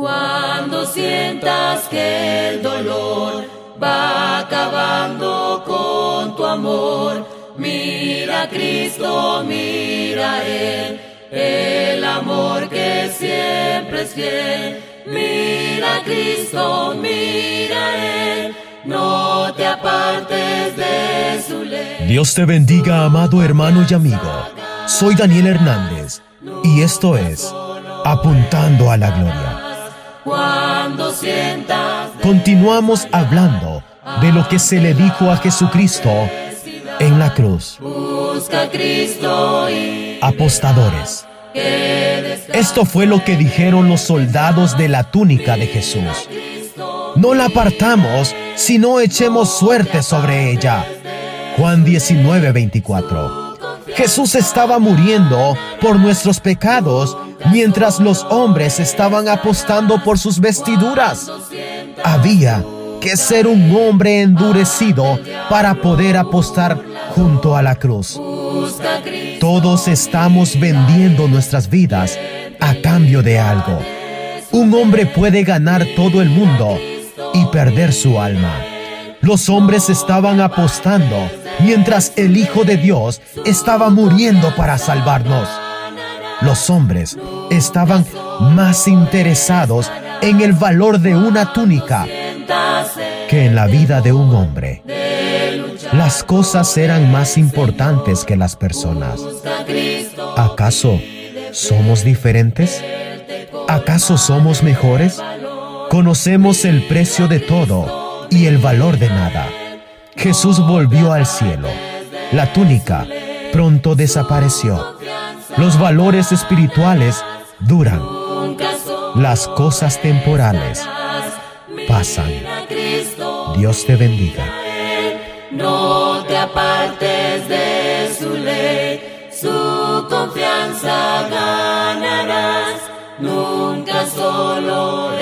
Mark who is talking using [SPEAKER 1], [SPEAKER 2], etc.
[SPEAKER 1] Cuando sientas que el dolor va acabando con tu amor, mira a Cristo, mira a Él, el amor que siempre es fiel. Mira a Cristo, mira a Él, no te apartes de su ley.
[SPEAKER 2] Dios te bendiga, amado hermano y amigo. Soy Daniel Hernández y esto es Apuntando a la Gloria.
[SPEAKER 1] Cuando sientas
[SPEAKER 2] Continuamos hablando de lo que se le dijo a Jesucristo en la cruz.
[SPEAKER 1] busca a Cristo y
[SPEAKER 2] Apostadores. Esto fue lo que dijeron los soldados de la túnica de Jesús. No la apartamos, sino echemos suerte sobre ella. Juan 19, 24. Jesús estaba muriendo por nuestros pecados mientras los hombres estaban apostando por sus vestiduras. Había que ser un hombre endurecido para poder apostar junto a la cruz. Todos estamos vendiendo nuestras vidas a cambio de algo. Un hombre puede ganar todo el mundo y perder su alma. Los hombres estaban apostando mientras el Hijo de Dios estaba muriendo para salvarnos. Los hombres estaban más interesados en el valor de una túnica que en la vida de un hombre. Las cosas eran más importantes que las personas. ¿Acaso somos diferentes? ¿Acaso somos mejores? Conocemos el precio de todo y el valor de nada. Jesús volvió al cielo. La túnica pronto desapareció. Los valores espirituales duran. Las cosas temporales pasan. Dios te bendiga.
[SPEAKER 1] No te apartes de su ley, su confianza ganarás. Nunca solo